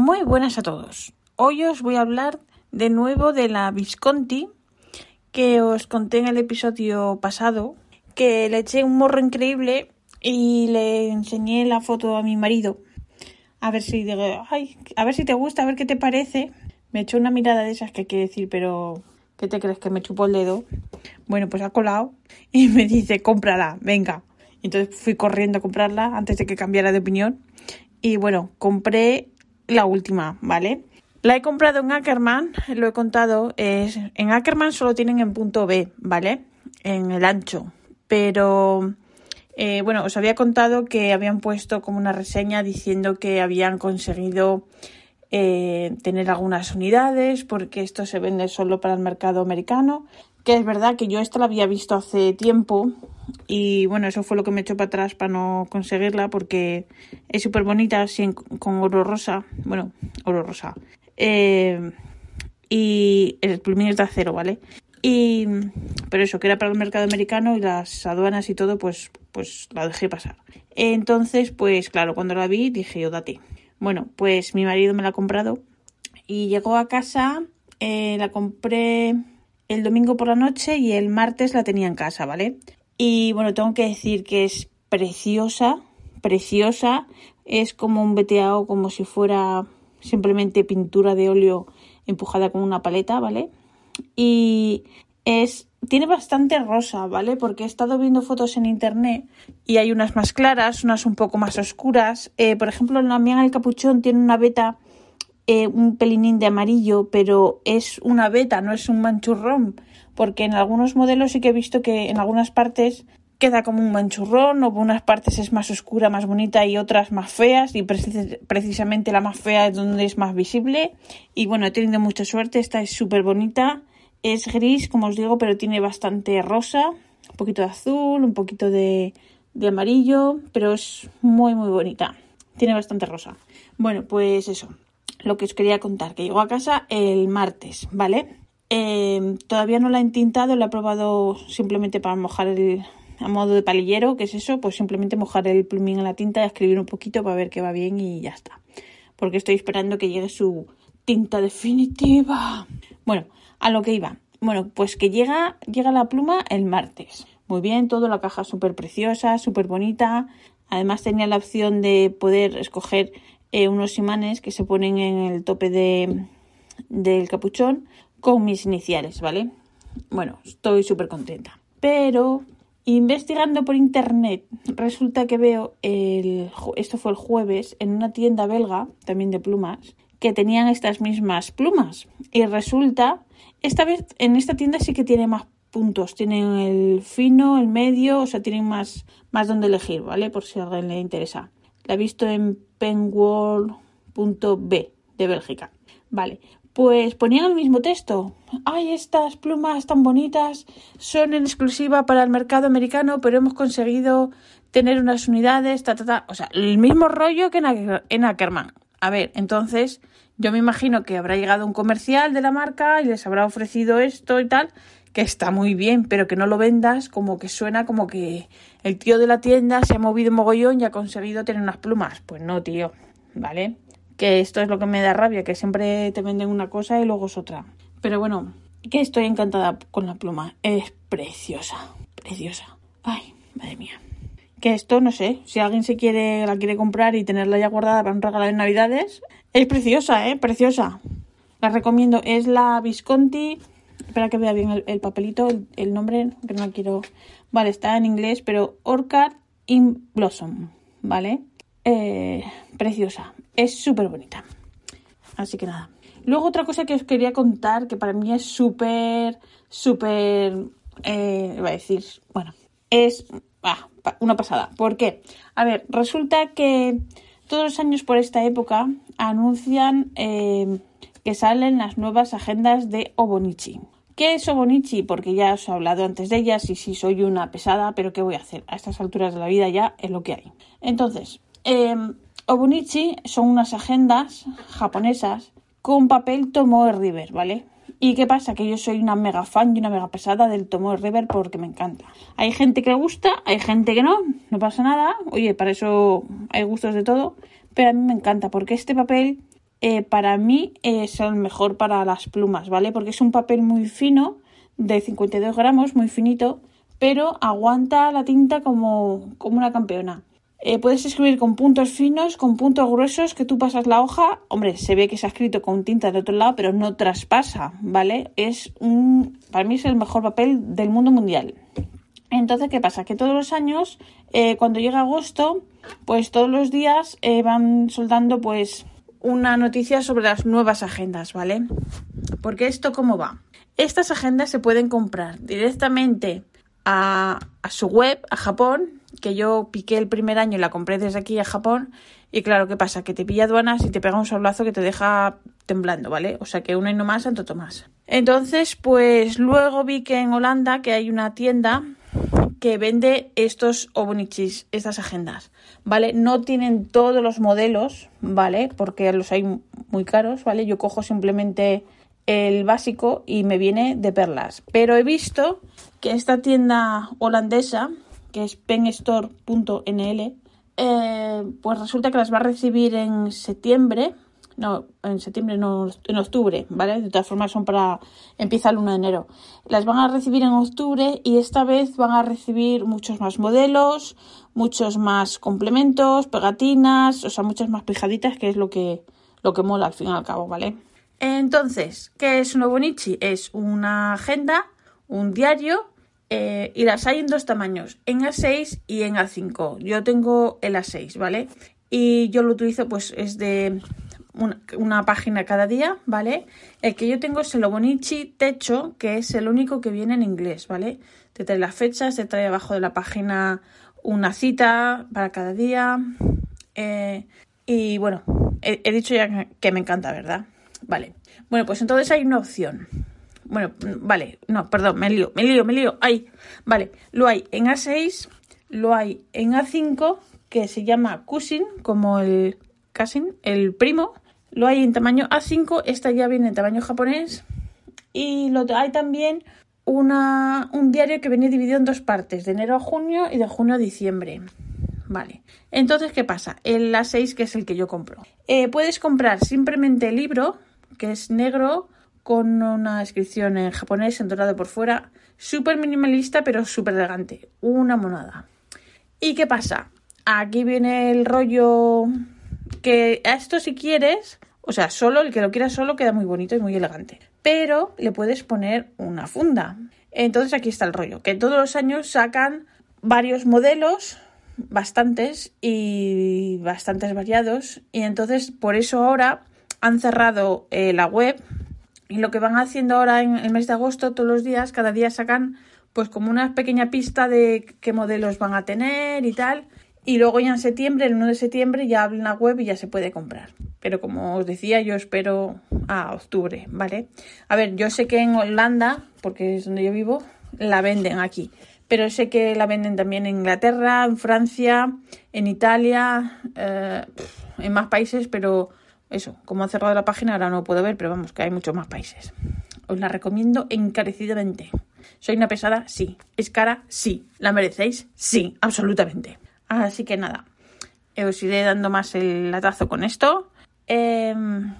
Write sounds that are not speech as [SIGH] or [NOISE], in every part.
Muy buenas a todos. Hoy os voy a hablar de nuevo de la Visconti que os conté en el episodio pasado, que le eché un morro increíble y le enseñé la foto a mi marido. A ver si a ver si te gusta, a ver qué te parece. Me echó una mirada de esas que quiere decir, pero ¿qué te crees que me chupó el dedo? Bueno, pues ha colado y me dice, cómprala, venga. Entonces fui corriendo a comprarla antes de que cambiara de opinión. Y bueno, compré la última, ¿vale? La he comprado en Ackerman, lo he contado, en Ackerman solo tienen en punto B, ¿vale? En el ancho. Pero, eh, bueno, os había contado que habían puesto como una reseña diciendo que habían conseguido eh, tener algunas unidades porque esto se vende solo para el mercado americano. Que es verdad que yo esta la había visto hace tiempo y bueno, eso fue lo que me echó para atrás para no conseguirla porque es súper bonita con oro rosa. Bueno, oro rosa. Eh, y el plumín es de acero, ¿vale? Y pero eso, que era para el mercado americano y las aduanas y todo, pues, pues la dejé pasar. Entonces, pues claro, cuando la vi dije, yo date. Bueno, pues mi marido me la ha comprado y llegó a casa, eh, la compré el domingo por la noche y el martes la tenía en casa, ¿vale? Y bueno, tengo que decir que es preciosa, preciosa. Es como un veteado, como si fuera simplemente pintura de óleo empujada con una paleta, ¿vale? Y es tiene bastante rosa, ¿vale? Porque he estado viendo fotos en internet y hay unas más claras, unas un poco más oscuras. Eh, por ejemplo, la mía en el capuchón tiene una beta, eh, un pelinín de amarillo, pero es una beta, no es un manchurrón porque en algunos modelos sí que he visto que en algunas partes queda como un manchurrón o unas partes es más oscura, más bonita y otras más feas y precisamente la más fea es donde es más visible y bueno, he tenido mucha suerte, esta es súper bonita, es gris como os digo, pero tiene bastante rosa, un poquito de azul, un poquito de, de amarillo, pero es muy muy bonita, tiene bastante rosa. Bueno, pues eso, lo que os quería contar, que llegó a casa el martes, ¿vale? Em, todavía no la he entintado, la he probado simplemente para mojar el, a modo de palillero, que es eso, pues simplemente mojar el plumín en la tinta y escribir un poquito para ver que va bien y ya está. Porque estoy esperando que llegue su tinta definitiva. Bueno, a lo que iba. Bueno, pues que llega, llega la pluma el martes. Muy bien, todo, la caja súper preciosa, súper bonita. Además tenía la opción de poder escoger eh, unos imanes que se ponen en el tope de, del capuchón con mis iniciales, ¿vale? Bueno, estoy súper contenta. Pero investigando por internet, resulta que veo el, esto fue el jueves, en una tienda belga, también de plumas, que tenían estas mismas plumas. Y resulta, esta vez en esta tienda sí que tiene más puntos. Tienen el fino, el medio, o sea, tienen más, más donde elegir, ¿vale? Por si a alguien le interesa. La he visto en penworld.b de Bélgica. Vale, pues ponían el mismo texto. Ay, estas plumas tan bonitas son en exclusiva para el mercado americano, pero hemos conseguido tener unas unidades, ta, ta, ta. O sea, el mismo rollo que en Ackerman. A ver, entonces yo me imagino que habrá llegado un comercial de la marca y les habrá ofrecido esto y tal, que está muy bien, pero que no lo vendas como que suena como que el tío de la tienda se ha movido mogollón y ha conseguido tener unas plumas. Pues no, tío, ¿vale? que esto es lo que me da rabia, que siempre te venden una cosa y luego es otra. Pero bueno, que estoy encantada con la pluma. Es preciosa, preciosa. Ay, madre mía. Que esto, no sé, si alguien se quiere, la quiere comprar y tenerla ya guardada para un regalo de Navidades, es preciosa, ¿eh? Preciosa. La recomiendo. Es la Visconti. Espera que vea bien el, papelito, el, nombre, que no quiero. Vale, está en inglés, pero Orchard in Blossom, ¿vale? Eh, preciosa. Es súper bonita. Así que nada. Luego otra cosa que os quería contar, que para mí es súper, súper, eh, iba a decir, bueno, es ah, una pasada. ¿Por qué? A ver, resulta que todos los años por esta época anuncian eh, que salen las nuevas agendas de Obonichi. ¿Qué es Obonichi? Porque ya os he hablado antes de ellas y si soy una pesada, pero ¿qué voy a hacer? A estas alturas de la vida ya es lo que hay. Entonces, eh, Obonichi son unas agendas japonesas con papel Tomoe River, ¿vale? ¿Y qué pasa? Que yo soy una mega fan y una mega pesada del Tomo River porque me encanta. Hay gente que le gusta, hay gente que no, no pasa nada. Oye, para eso hay gustos de todo. Pero a mí me encanta porque este papel eh, para mí es el mejor para las plumas, ¿vale? Porque es un papel muy fino, de 52 gramos, muy finito, pero aguanta la tinta como, como una campeona. Eh, puedes escribir con puntos finos, con puntos gruesos, que tú pasas la hoja. Hombre, se ve que se ha escrito con tinta de otro lado, pero no traspasa, ¿vale? Es un. Para mí es el mejor papel del mundo mundial. Entonces, ¿qué pasa? Que todos los años, eh, cuando llega agosto, pues todos los días eh, van soldando, pues, una noticia sobre las nuevas agendas, ¿vale? Porque esto, ¿cómo va? Estas agendas se pueden comprar directamente a, a su web, a Japón, que yo piqué el primer año y la compré desde aquí a Japón. Y claro, ¿qué pasa? Que te pilla aduanas y te pega un sablazo que te deja temblando, ¿vale? O sea que uno y no más, Santo Tomás. Entonces, pues luego vi que en Holanda que hay una tienda que vende estos obonichis, estas agendas, ¿vale? No tienen todos los modelos, ¿vale? Porque los hay muy caros, ¿vale? Yo cojo simplemente el básico y me viene de perlas. Pero he visto que esta tienda holandesa que es penstore.nl, eh, pues resulta que las va a recibir en septiembre. No, en septiembre, no, en octubre, ¿vale? De todas formas son para... Empieza el 1 de enero. Las van a recibir en octubre y esta vez van a recibir muchos más modelos, muchos más complementos, pegatinas, o sea, muchas más pijaditas, que es lo que, lo que mola al fin y al cabo, ¿vale? Entonces, ¿qué es un Bonichi? Es una agenda, un diario eh, y las hay en dos tamaños, en A6 y en A5. Yo tengo el A6, ¿vale? Y yo lo utilizo, pues es de una, página cada día, ¿vale? El que yo tengo es el Obonichi Techo, que es el único que viene en inglés, ¿vale? Te trae las fechas, te trae abajo de la página una cita para cada día. Eh, y bueno, he dicho ya que me encanta, ¿verdad? Vale. Bueno, pues entonces hay una opción. Bueno, vale, no, perdón, me lío, me lío, me lío. Ahí, vale, lo hay en A6, lo hay en A5, que se llama Cousin, como el El primo. Lo hay en tamaño A5, esta ya viene en tamaño japonés. Y lo hay también una, un diario que viene dividido en dos partes, de enero a junio y de junio a diciembre. Vale. Entonces, ¿qué pasa? El A6, que es el que yo compro. Eh, puedes comprar simplemente el libro, que es negro, con una descripción en japonés, en por fuera, súper minimalista pero súper elegante, una monada. ¿Y qué pasa? Aquí viene el rollo que a esto si quieres, o sea, solo el que lo quiera solo queda muy bonito y muy elegante, pero le puedes poner una funda. Entonces aquí está el rollo, que todos los años sacan varios modelos, bastantes y bastantes variados, y entonces por eso ahora han cerrado eh, la web y lo que van haciendo ahora en el mes de agosto, todos los días, cada día sacan pues como una pequeña pista de qué modelos van a tener y tal. Y luego ya en septiembre, el 1 de septiembre, ya abren la web y ya se puede comprar. Pero como os decía, yo espero a octubre, ¿vale? A ver, yo sé que en Holanda, porque es donde yo vivo, la venden aquí. Pero sé que la venden también en Inglaterra, en Francia, en Italia, eh, en más países, pero eso, como han cerrado la página ahora no puedo ver, pero vamos, que hay muchos más países. Os la recomiendo encarecidamente. ¿Soy una pesada? Sí. ¿Es cara? Sí. ¿La merecéis? Sí, absolutamente. Así que nada, os iré dando más el latazo con esto. Em,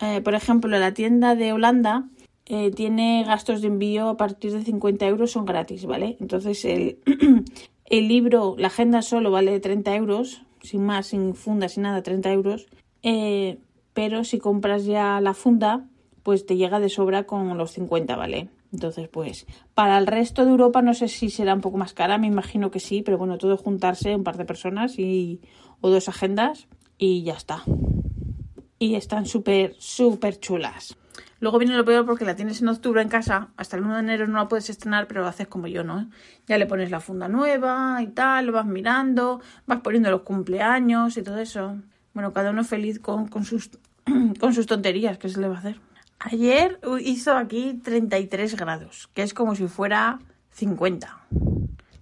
eh, por ejemplo, la tienda de Holanda eh, tiene gastos de envío a partir de 50 euros, son gratis, ¿vale? Entonces el, [CLEARS THROAT] el libro, la agenda solo vale 30 euros, sin más, sin funda, sin nada, 30 euros. Eh, pero si compras ya la funda, pues te llega de sobra con los 50, ¿vale? Entonces, pues, para el resto de Europa no sé si será un poco más cara, me imagino que sí, pero bueno, todo juntarse un par de personas y, o dos agendas y ya está. Y están súper, súper chulas. Luego viene lo peor porque la tienes en octubre en casa, hasta el 1 de enero no la puedes estrenar, pero lo haces como yo, ¿no? Ya le pones la funda nueva y tal, lo vas mirando, vas poniendo los cumpleaños y todo eso. Bueno, cada uno feliz con, con sus, [CLEARS THROAT] con sus tonterías, ¿qué se le va a hacer? Ayer hizo aquí 33 grados, que es como si fuera 50.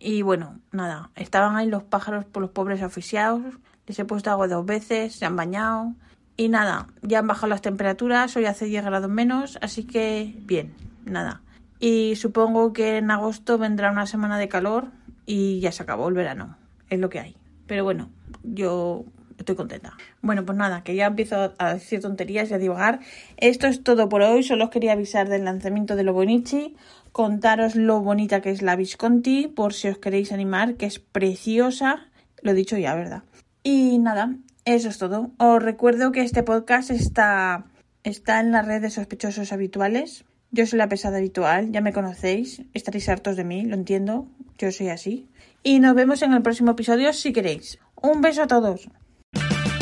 Y bueno, nada, estaban ahí los pájaros por los pobres oficiados, les he puesto agua dos veces, se han bañado, y nada, ya han bajado las temperaturas, hoy hace 10 grados menos, así que bien, nada. Y supongo que en agosto vendrá una semana de calor y ya se acabó el verano, es lo que hay. Pero bueno, yo estoy contenta. Bueno, pues nada, que ya empiezo a decir tonterías y a divagar. Esto es todo por hoy, solo os quería avisar del lanzamiento de lo Bonichi, contaros lo bonita que es la Visconti, por si os queréis animar, que es preciosa, lo he dicho ya, ¿verdad? Y nada, eso es todo. Os recuerdo que este podcast está, está en la red de sospechosos habituales. Yo soy la pesada habitual, ya me conocéis, estaréis hartos de mí, lo entiendo, yo soy así. Y nos vemos en el próximo episodio si queréis. Un beso a todos.